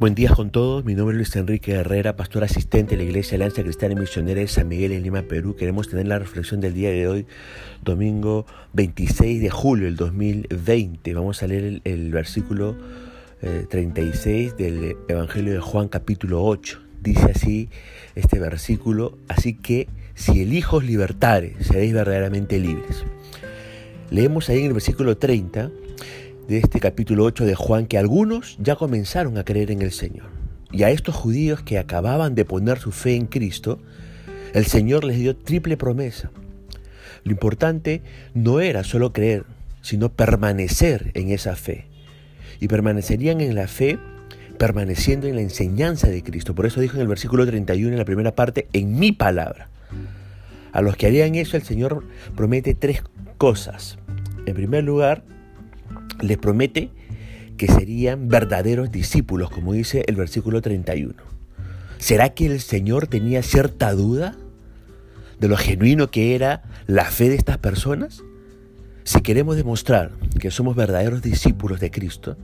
Buen día con todos, mi nombre es Luis Enrique Herrera, pastor asistente de la Iglesia Alianza Cristiana y Misionera de San Miguel en Lima, Perú. Queremos tener la reflexión del día de hoy, domingo 26 de julio del 2020. Vamos a leer el, el versículo eh, 36 del Evangelio de Juan capítulo 8. Dice así este versículo, así que si el Hijo libertare, seréis verdaderamente libres. Leemos ahí en el versículo 30 de este capítulo 8 de Juan que algunos ya comenzaron a creer en el Señor. Y a estos judíos que acababan de poner su fe en Cristo, el Señor les dio triple promesa. Lo importante no era solo creer, sino permanecer en esa fe. Y permanecerían en la fe permaneciendo en la enseñanza de Cristo. Por eso dijo en el versículo 31, en la primera parte, en mi palabra. A los que harían eso, el Señor promete tres cosas. En primer lugar, les promete que serían verdaderos discípulos, como dice el versículo 31. ¿Será que el Señor tenía cierta duda de lo genuino que era la fe de estas personas? Si queremos demostrar que somos verdaderos discípulos de Cristo,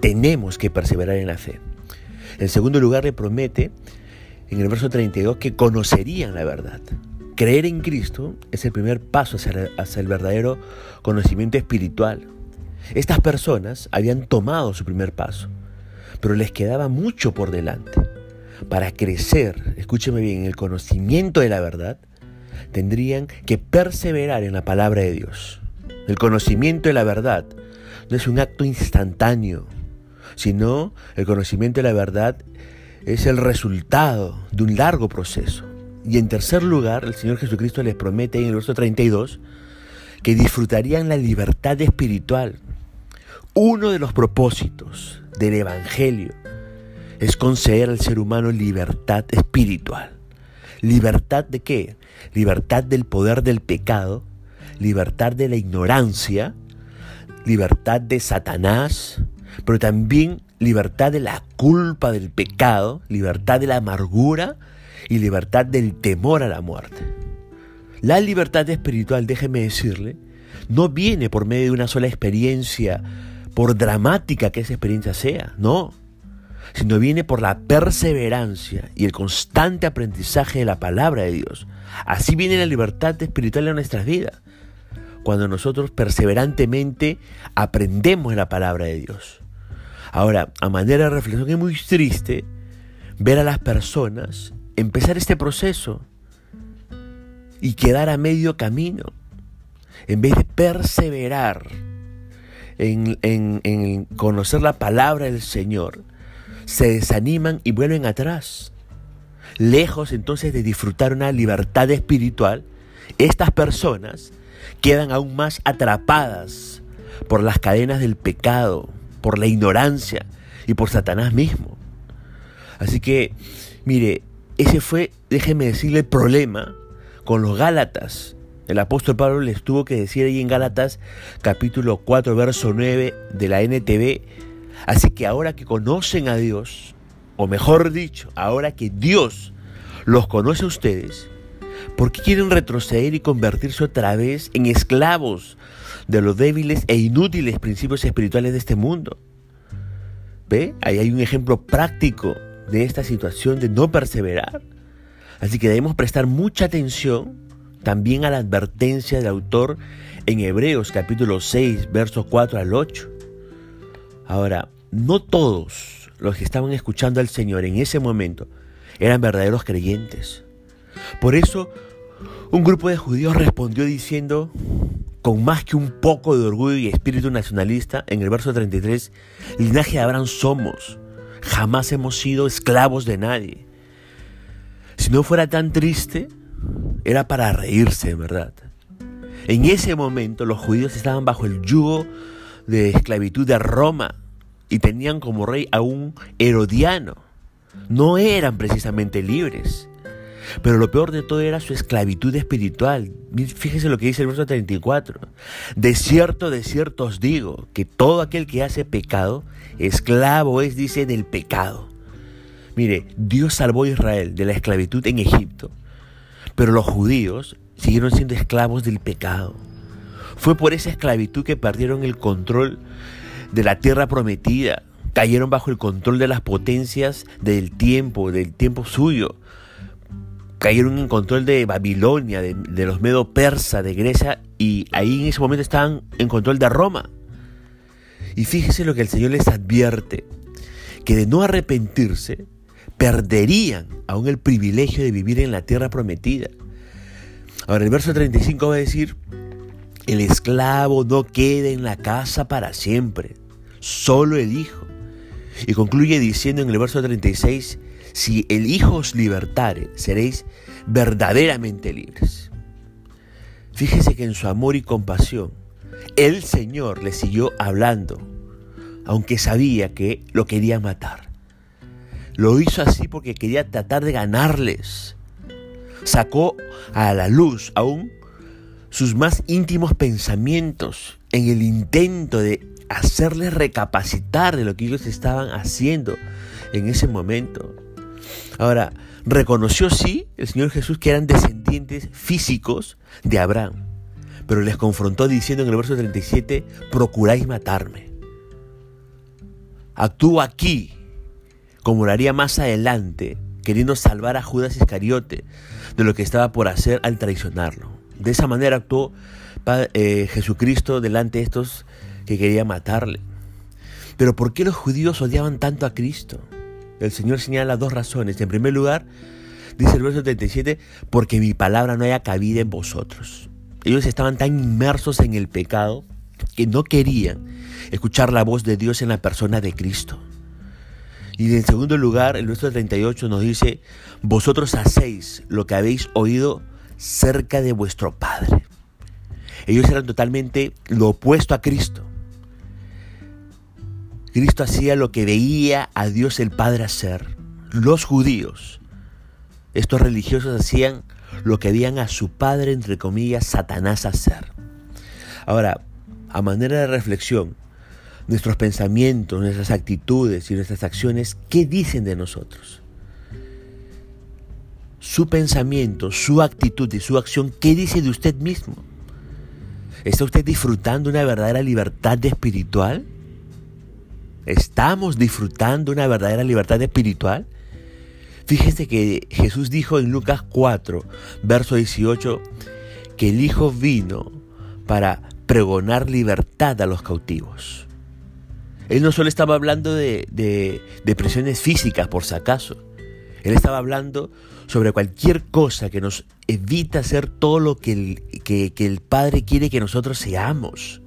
tenemos que perseverar en la fe. En segundo lugar, le promete en el verso 32 que conocerían la verdad. Creer en Cristo es el primer paso hacia, el verdadero conocimiento espiritual, estas personas habían tomado su primer paso, pero les quedaba mucho por delante. Para crecer, escúcheme bien, en el conocimiento de la verdad, tendrían que perseverar en la palabra de Dios. El conocimiento de la verdad no es un acto instantáneo, sino el conocimiento de la verdad es el resultado de un largo proceso. Y en tercer lugar, el Señor Jesucristo les promete en el verso 32 que disfrutarían la libertad espiritual uno de los propósitos del Evangelio es conceder al ser humano libertad espiritual. ¿Libertad de qué? Libertad del poder del pecado, libertad de la ignorancia, libertad de Satanás, pero también libertad de la culpa del pecado, libertad de la amargura y libertad del temor a la muerte. La libertad espiritual, déjeme decirle, no viene por medio de una sola experiencia por dramática que esa experiencia sea, no, sino viene por la perseverancia y el constante aprendizaje de la palabra de Dios. Así viene la libertad espiritual en nuestras vidas, cuando nosotros perseverantemente aprendemos la palabra de Dios. Ahora, a manera de reflexión es muy triste ver a las personas empezar este proceso y quedar a medio camino, en vez de perseverar en, conocer la palabra del Señor, se desaniman y vuelven atrás. Lejos entonces de disfrutar una libertad espiritual, estas personas quedan aún más atrapadas por las cadenas del pecado, por la ignorancia y por Satanás mismo. Así que, mire, ese fue, déjeme decirle, el problema con los Gálatas el apóstol Pablo les tuvo que decir ahí en Gálatas capítulo 4 verso 9 de la NTV, así que ahora que conocen a Dios, o mejor dicho, ahora que Dios los conoce a ustedes, ¿por qué quieren retroceder y convertirse otra vez en esclavos de los débiles e inútiles principios espirituales de este mundo? ¿Ve? Ahí hay un ejemplo práctico de esta situación de no perseverar. Así que debemos prestar mucha atención también a la advertencia del autor en Hebreos capítulo 6, versos 4 al 8. Ahora, no todos los que estaban escuchando al Señor en ese momento eran verdaderos creyentes. Por eso, un grupo de judíos respondió diciendo, con más que un poco de orgullo y espíritu nacionalista, en el verso 33, linaje de Abraham somos, jamás hemos sido esclavos de nadie. Si no fuera tan triste, era para reírse, ¿verdad? En ese momento los judíos estaban bajo el yugo de esclavitud de Roma y tenían como rey a un Herodiano. No eran precisamente libres. Pero lo peor de todo era su esclavitud espiritual. Fíjese lo que dice el verso 34. De cierto, de cierto os digo, que todo aquel que hace pecado, esclavo es, dice, del pecado. Mire, Dios salvó a Israel de la esclavitud en Egipto pero los judíos siguieron siendo esclavos del pecado. Fue por esa esclavitud que perdieron el control de la tierra prometida, cayeron bajo el control de las potencias del tiempo, del tiempo suyo. Cayeron en control de Babilonia, de, los medo persa, de Grecia, y ahí en ese momento estaban en control de Roma. Y fíjese lo que el Señor les advierte, que de no arrepentirse, perderían aún el privilegio de vivir en la tierra prometida. Ahora el verso 35 va a decir, el esclavo no queda en la casa para siempre, solo el Hijo. Y concluye diciendo en el verso 36, si el Hijo os libertare, seréis verdaderamente libres. Fíjese que en su amor y compasión, el Señor le siguió hablando, aunque sabía que lo quería matar. Lo hizo así porque quería tratar de ganarles. Sacó a la luz aún sus más íntimos pensamientos en el intento de hacerles recapacitar de lo que ellos estaban haciendo en ese momento. Ahora, reconoció sí el Señor Jesús que eran descendientes físicos de Abraham, pero les confrontó diciendo en el verso 37, procuráis matarme. Actúo aquí, como lo haría más adelante, queriendo salvar a Judas Iscariote de lo que estaba por hacer al traicionarlo. De esa manera actuó eh, Jesucristo delante de estos que querían matarle. Pero ¿por qué los judíos odiaban tanto a Cristo? El Señor señala dos razones. En primer lugar, dice el verso 37, porque mi palabra no haya cabida en vosotros. Ellos estaban tan inmersos en el pecado que no querían escuchar la voz de Dios en la persona de Cristo. Y en segundo lugar, el verso 38 nos dice, vosotros hacéis lo que habéis oído cerca de vuestro Padre. Ellos eran totalmente lo opuesto a Cristo. Cristo hacía lo que veía a Dios el Padre hacer. Los judíos, estos religiosos hacían lo que veían a su padre, entre comillas, Satanás hacer. Ahora, a manera de reflexión, nuestros pensamientos, nuestras actitudes y nuestras acciones, ¿qué dicen de nosotros? su pensamiento, su actitud y su acción, ¿qué dice de usted mismo? ¿Está usted disfrutando una verdadera libertad espiritual? ¿Estamos disfrutando una verdadera libertad espiritual? Fíjese que Jesús dijo en Lucas 4, verso 18, que el Hijo vino para pregonar libertad a los cautivos. Él no solo estaba hablando de, presiones físicas, por si acaso. Él estaba hablando sobre cualquier cosa que nos evita hacer todo lo que el, que, el Padre quiere que nosotros seamos.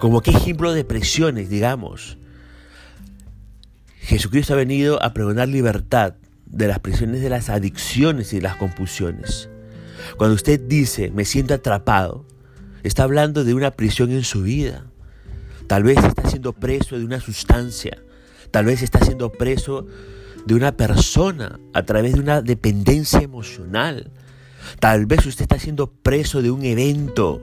Como qué ejemplo de presiones, digamos. Jesucristo ha venido a pregonar libertad de las prisiones de las adicciones y de las compulsiones. Cuando usted dice, me siento atrapado, está hablando de una prisión en su vida. Tal vez está siendo preso de una sustancia. Tal vez está siendo preso de una persona a través de una dependencia emocional. Tal vez usted está siendo preso de un evento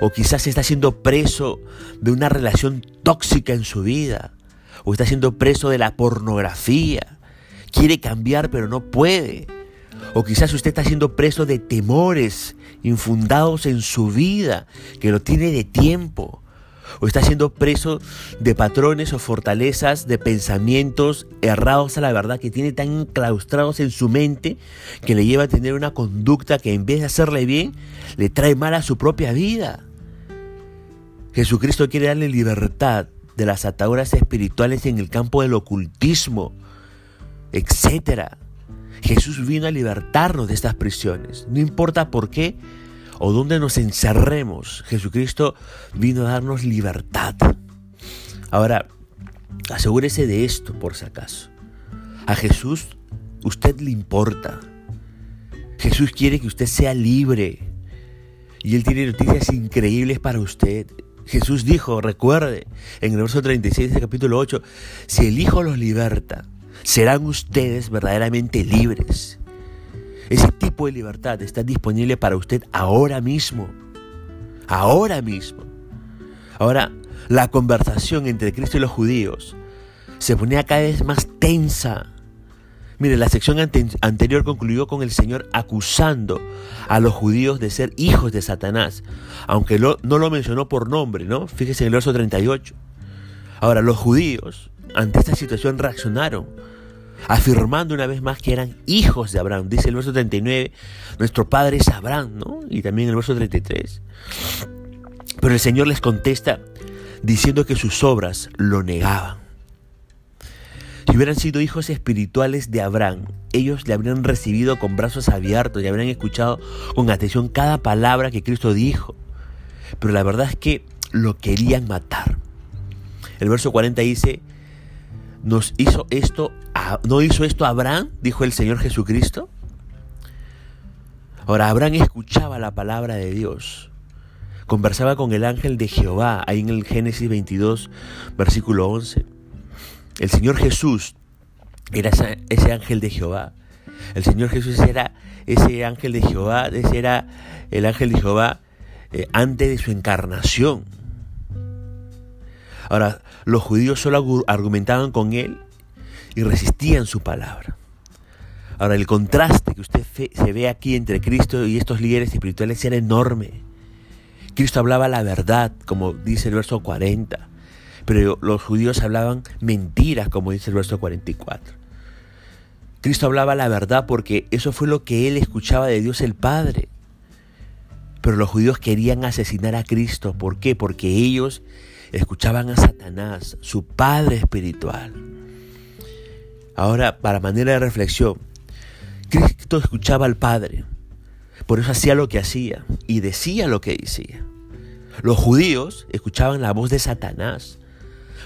o quizás está siendo preso de una relación tóxica en su vida o está siendo preso de la pornografía. Quiere cambiar pero no puede. O quizás usted está siendo preso de temores infundados en su vida que lo tiene de tiempo o está siendo preso de patrones o fortalezas de pensamientos errados a la verdad que tiene tan enclaustrados en su mente que le lleva a tener una conducta que en vez de hacerle bien, le trae mal a su propia vida. Jesucristo quiere darle libertad de las ataduras espirituales en el campo del ocultismo, etc. Jesús vino a libertarnos de estas prisiones. No importa por qué, o donde nos encerremos, Jesucristo vino a darnos libertad. Ahora, asegúrese de esto por si acaso. A Jesús usted le importa. Jesús quiere que usted sea libre. Y Él tiene noticias increíbles para usted. Jesús dijo, recuerde, en el verso 36 del capítulo 8, si el Hijo los liberta, serán ustedes verdaderamente libres. Ese tipo de libertad está disponible para usted ahora mismo. Ahora mismo. Ahora, la conversación entre Cristo y los judíos se ponía cada vez más tensa. Mire, la sección anterior concluyó con el Señor acusando a los judíos de ser hijos de Satanás, aunque no lo mencionó por nombre, ¿no? Fíjese en el verso 38. Ahora, los judíos ante esta situación reaccionaron, afirmando una vez más que eran hijos de Abraham. Dice el verso 39, nuestro padre es Abraham, ¿no? Y también el verso 33. Pero el Señor les contesta diciendo que sus obras lo negaban. Si hubieran sido hijos espirituales de Abraham, ellos le habrían recibido con brazos abiertos y habrían escuchado con atención cada palabra que Cristo dijo. Pero la verdad es que lo querían matar. El verso 40 dice, ¿nos hizo esto, no hizo esto Abraham? Dijo el Señor Jesucristo. Ahora, Abraham escuchaba la palabra de Dios. Conversaba con el ángel de Jehová, ahí en el Génesis 22, versículo 11. El Señor Jesús era ese ángel de Jehová. El Señor Jesús era ese ángel de Jehová, ese era el ángel de Jehová eh, antes de su encarnación. Ahora, los judíos solo argumentaban con él y resistían su palabra. Ahora, el contraste que usted se ve aquí entre Cristo y estos líderes espirituales era enorme. Cristo hablaba la verdad, como dice el verso 40, pero los judíos hablaban mentiras, como dice el verso 44. Cristo hablaba la verdad porque eso fue lo que él escuchaba de Dios el Padre. Pero los judíos querían asesinar a Cristo. ¿Por qué? Porque ellos escuchaban a Satanás, su padre espiritual. Ahora, para manera de reflexión, Cristo escuchaba al Padre, por eso hacía lo que hacía y decía lo que decía. Los judíos escuchaban la voz de Satanás,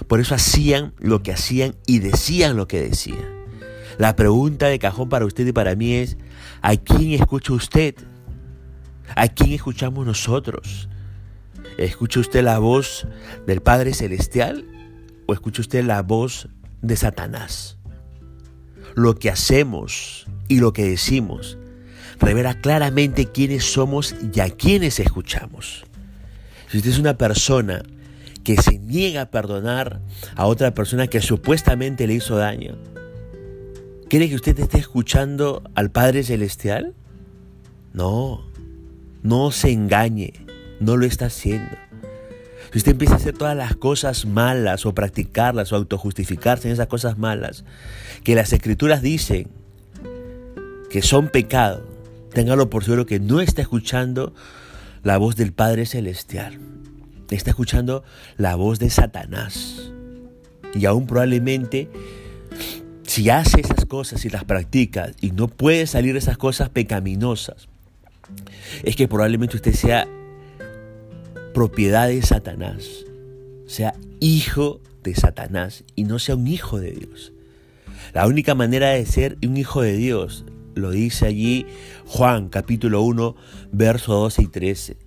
por eso hacían lo que hacían y decían lo que decían. La pregunta de cajón para usted y para mí es, ¿a quién escucha usted? ¿A quién escuchamos nosotros? ¿Escucha usted la voz del Padre Celestial o escucha usted la voz de Satanás? Lo que hacemos y lo que decimos revela claramente quiénes somos y a quiénes escuchamos. Si usted es una persona que se niega a perdonar a otra persona que supuestamente le hizo daño, ¿cree que usted esté escuchando al Padre Celestial? No, no se engañe no lo está haciendo. Si usted empieza a hacer todas las cosas malas o practicarlas o autojustificarse en esas cosas malas que las escrituras dicen que son pecado, téngalo por seguro que no está escuchando la voz del Padre Celestial. Está escuchando la voz de Satanás. Y aún probablemente si hace esas cosas y las practica y no puede salir de esas cosas pecaminosas, es que probablemente usted sea propiedad de Satanás, sea hijo de Satanás y no sea un hijo de Dios. La única manera de ser un hijo de Dios, lo dice allí Juan capítulo 1, versos 12 y 13.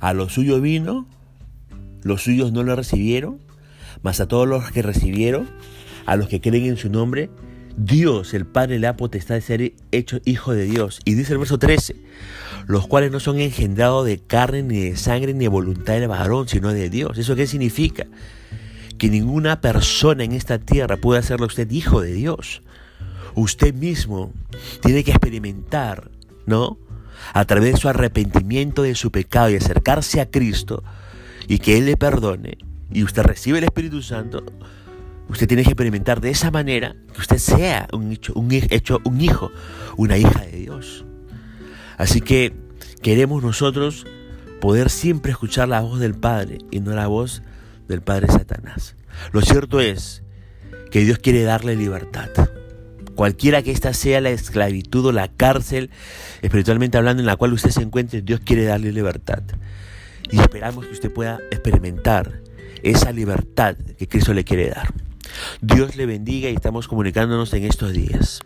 A los suyos vino, los suyos no lo recibieron, mas a todos los que recibieron, a los que creen en su nombre, Dios, el Padre, le ha potestad de ser hecho hijo de Dios. Y dice el verso 13, los cuales no son engendrados de carne, ni de sangre, ni de voluntad del varón, sino de Dios. ¿Eso qué significa? Que ninguna persona en esta tierra puede hacerlo usted hijo de Dios. Usted mismo tiene que experimentar, ¿no? A través de su arrepentimiento de su pecado y acercarse a Cristo y que Él le perdone y usted recibe el Espíritu Santo, Usted tiene que experimentar de esa manera que usted sea un hecho, un, hecho, un hijo, una hija de Dios. Así que queremos nosotros poder siempre escuchar la voz del Padre y no la voz del Padre Satanás. Lo cierto es que Dios quiere darle libertad. Cualquiera que ésta sea la esclavitud o la cárcel, espiritualmente hablando, en la cual usted se encuentre, Dios quiere darle libertad. Y esperamos que usted pueda experimentar esa libertad que Cristo le quiere dar. Dios le bendiga y estamos comunicándonos en estos días.